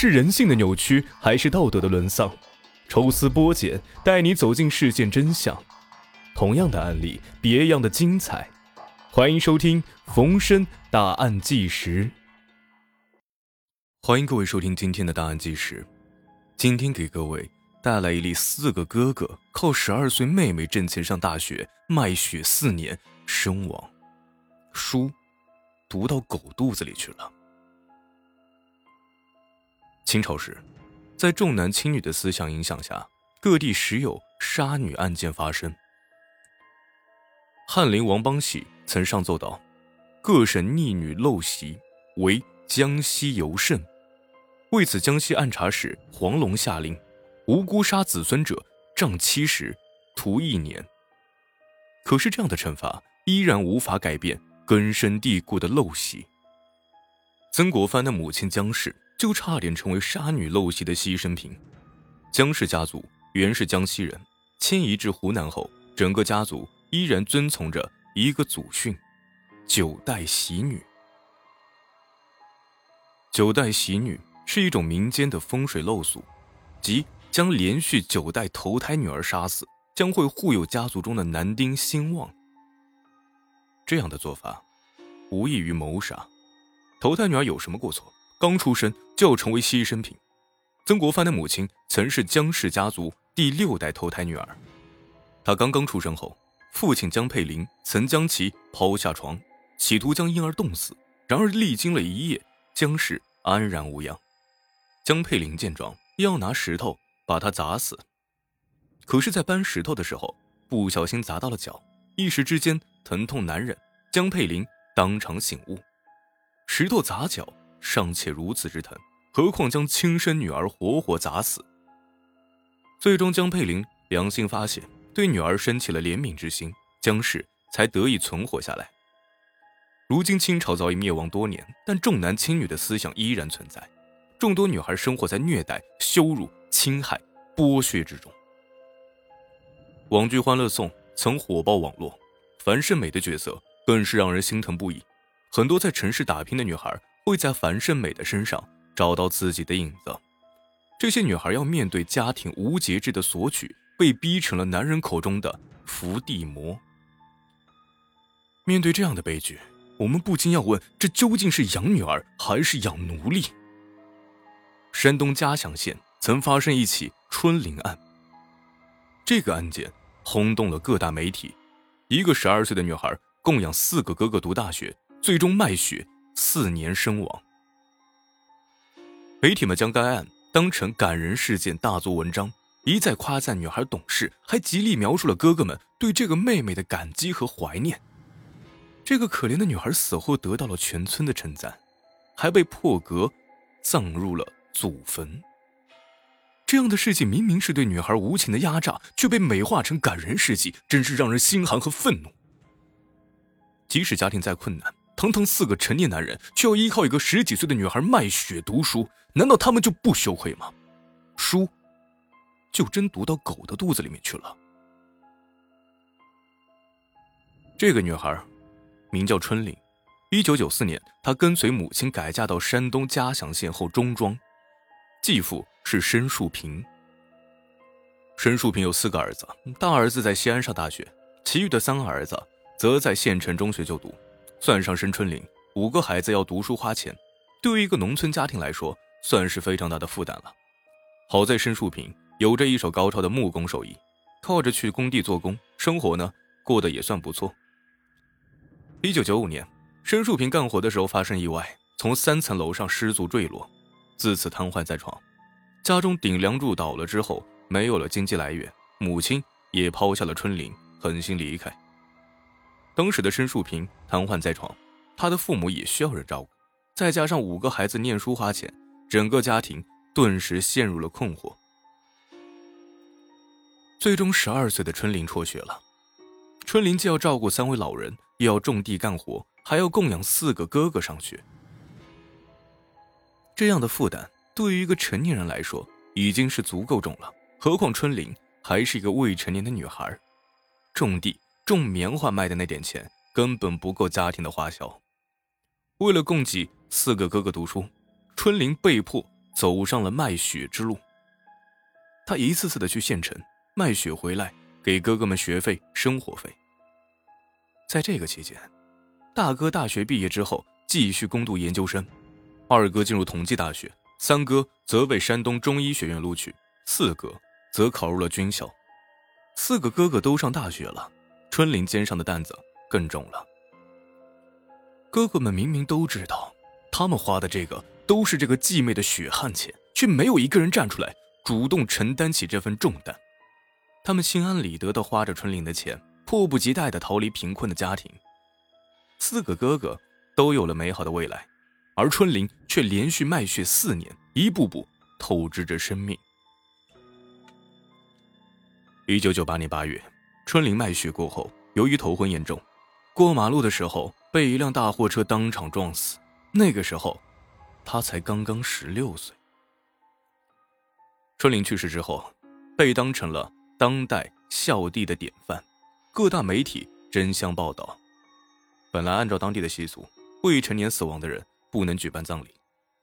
是人性的扭曲，还是道德的沦丧？抽丝剥茧，带你走进事件真相。同样的案例，别样的精彩。欢迎收听《逢申大案纪实》。欢迎各位收听今天的《大案纪实》。今天给各位带来一例四个哥哥靠十二岁妹妹挣钱上大学，卖血四年身亡，书读到狗肚子里去了。清朝时。在重男轻女的思想影响下，各地时有杀女案件发生。翰林王邦喜曾上奏道：“各省逆女陋习，为江西尤甚。”为此，江西按察使黄龙下令，无辜杀子孙者，杖七十，徒一年。可是，这样的惩罚依然无法改变根深蒂固的陋习。曾国藩的母亲江氏。就差点成为杀女陋习的牺牲品。江氏家族原是江西人，迁移至湖南后，整个家族依然遵从着一个祖训：九代喜女。九代喜女是一种民间的风水陋俗，即将连续九代投胎女儿杀死，将会护佑家族中的男丁兴旺。这样的做法，无异于谋杀。投胎女儿有什么过错？刚出生就成为牺牲品。曾国藩的母亲曾是江氏家族第六代投胎女儿，她刚刚出生后，父亲江佩林曾将其抛下床，企图将婴儿冻死。然而历经了一夜，江氏安然无恙。江佩林见状，要拿石头把她砸死，可是，在搬石头的时候不小心砸到了脚，一时之间疼痛难忍，江佩林当场醒悟，石头砸脚。尚且如此之疼，何况将亲生女儿活活砸死？最终，江佩林良心发现，对女儿生起了怜悯之心，江氏才得以存活下来。如今，清朝早已灭亡多年，但重男轻女的思想依然存在，众多女孩生活在虐待、羞辱、侵害、剥削之中。网剧《欢乐颂》曾火爆网络，樊胜美的角色更是让人心疼不已。很多在城市打拼的女孩。会在樊胜美的身上找到自己的影子。这些女孩要面对家庭无节制的索取，被逼成了男人口中的伏地魔。面对这样的悲剧，我们不禁要问：这究竟是养女儿还是养奴隶？山东嘉祥县曾发生一起春玲案，这个案件轰动了各大媒体。一个十二岁的女孩供养四个哥哥读大学，最终卖血。四年身亡。媒体们将该案当成感人事件大做文章，一再夸赞女孩懂事，还极力描述了哥哥们对这个妹妹的感激和怀念。这个可怜的女孩死后得到了全村的称赞，还被破格葬入了祖坟。这样的事情明明是对女孩无情的压榨，却被美化成感人事迹，真是让人心寒和愤怒。即使家庭再困难。堂堂四个成年男人，却要依靠一个十几岁的女孩卖血读书，难道他们就不羞愧吗？书，就真读到狗的肚子里面去了。这个女孩，名叫春玲。一九九四年，她跟随母亲改嫁到山东嘉祥县后中庄，继父是申树平。申树平有四个儿子，大儿子在西安上大学，其余的三个儿子则在县城中学就读。算上申春玲，五个孩子要读书花钱，对于一个农村家庭来说，算是非常大的负担了。好在申树平有着一手高超的木工手艺，靠着去工地做工，生活呢过得也算不错。一九九五年，申树平干活的时候发生意外，从三层楼上失足坠落，自此瘫痪在床。家中顶梁柱倒了之后，没有了经济来源，母亲也抛下了春玲，狠心离开。当时的申树平瘫痪在床，他的父母也需要人照顾，再加上五个孩子念书花钱，整个家庭顿时陷入了困惑。最终，十二岁的春玲辍学了。春玲既要照顾三位老人，又要种地干活，还要供养四个哥哥上学。这样的负担对于一个成年人来说已经是足够重了，何况春玲还是一个未成年的女孩，种地。种棉花卖的那点钱根本不够家庭的花销。为了供给四个哥哥读书，春玲被迫走上了卖血之路。他一次次的去县城卖血回来，给哥哥们学费、生活费。在这个期间，大哥大学毕业之后继续攻读研究生，二哥进入同济大学，三哥则被山东中医学院录取，四哥则考入了军校。四个哥哥都上大学了，春玲肩上的担子更重了。哥哥们明明都知道，他们花的这个都是这个继妹的血汗钱，却没有一个人站出来主动承担起这份重担。他们心安理得的花着春玲的钱，迫不及待的逃离贫困的家庭。四个哥哥都有了美好的未来，而春玲却连续卖血四年，一步步透支着生命。一九九八年八月，春玲卖血过后，由于头昏严重，过马路的时候。被一辆大货车当场撞死。那个时候，他才刚刚十六岁。春玲去世之后，被当成了当代孝弟的典范，各大媒体争相报道。本来按照当地的习俗，未成年死亡的人不能举办葬礼，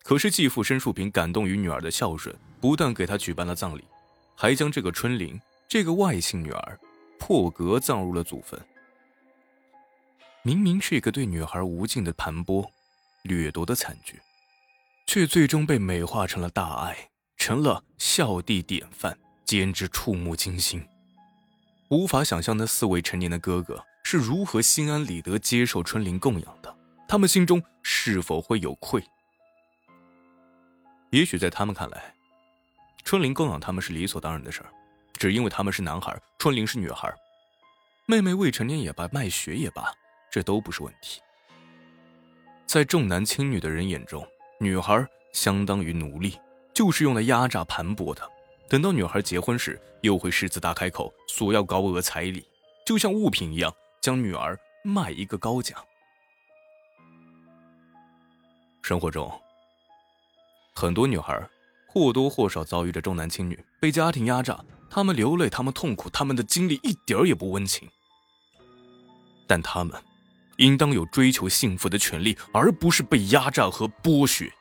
可是继父申树平感动于女儿的孝顺，不但给她举办了葬礼，还将这个春玲这个外姓女儿破格葬入了祖坟。明明是一个对女孩无尽的盘剥、掠夺的惨剧，却最终被美化成了大爱，成了孝弟典范，简直触目惊心。无法想象那四位成年的哥哥是如何心安理得接受春玲供养的，他们心中是否会有愧？也许在他们看来，春玲供养他们是理所当然的事儿，只因为他们是男孩，春玲是女孩，妹妹未成年也罢，卖血也罢。这都不是问题。在重男轻女的人眼中，女孩相当于奴隶，就是用来压榨盘剥的。等到女孩结婚时，又会狮子大开口，索要高额彩礼，就像物品一样，将女儿卖一个高价。生活中，很多女孩或多或少遭遇着重男轻女，被家庭压榨，她们流泪，她们痛苦，她们的经历一点也不温情。但她们。应当有追求幸福的权利，而不是被压榨和剥削。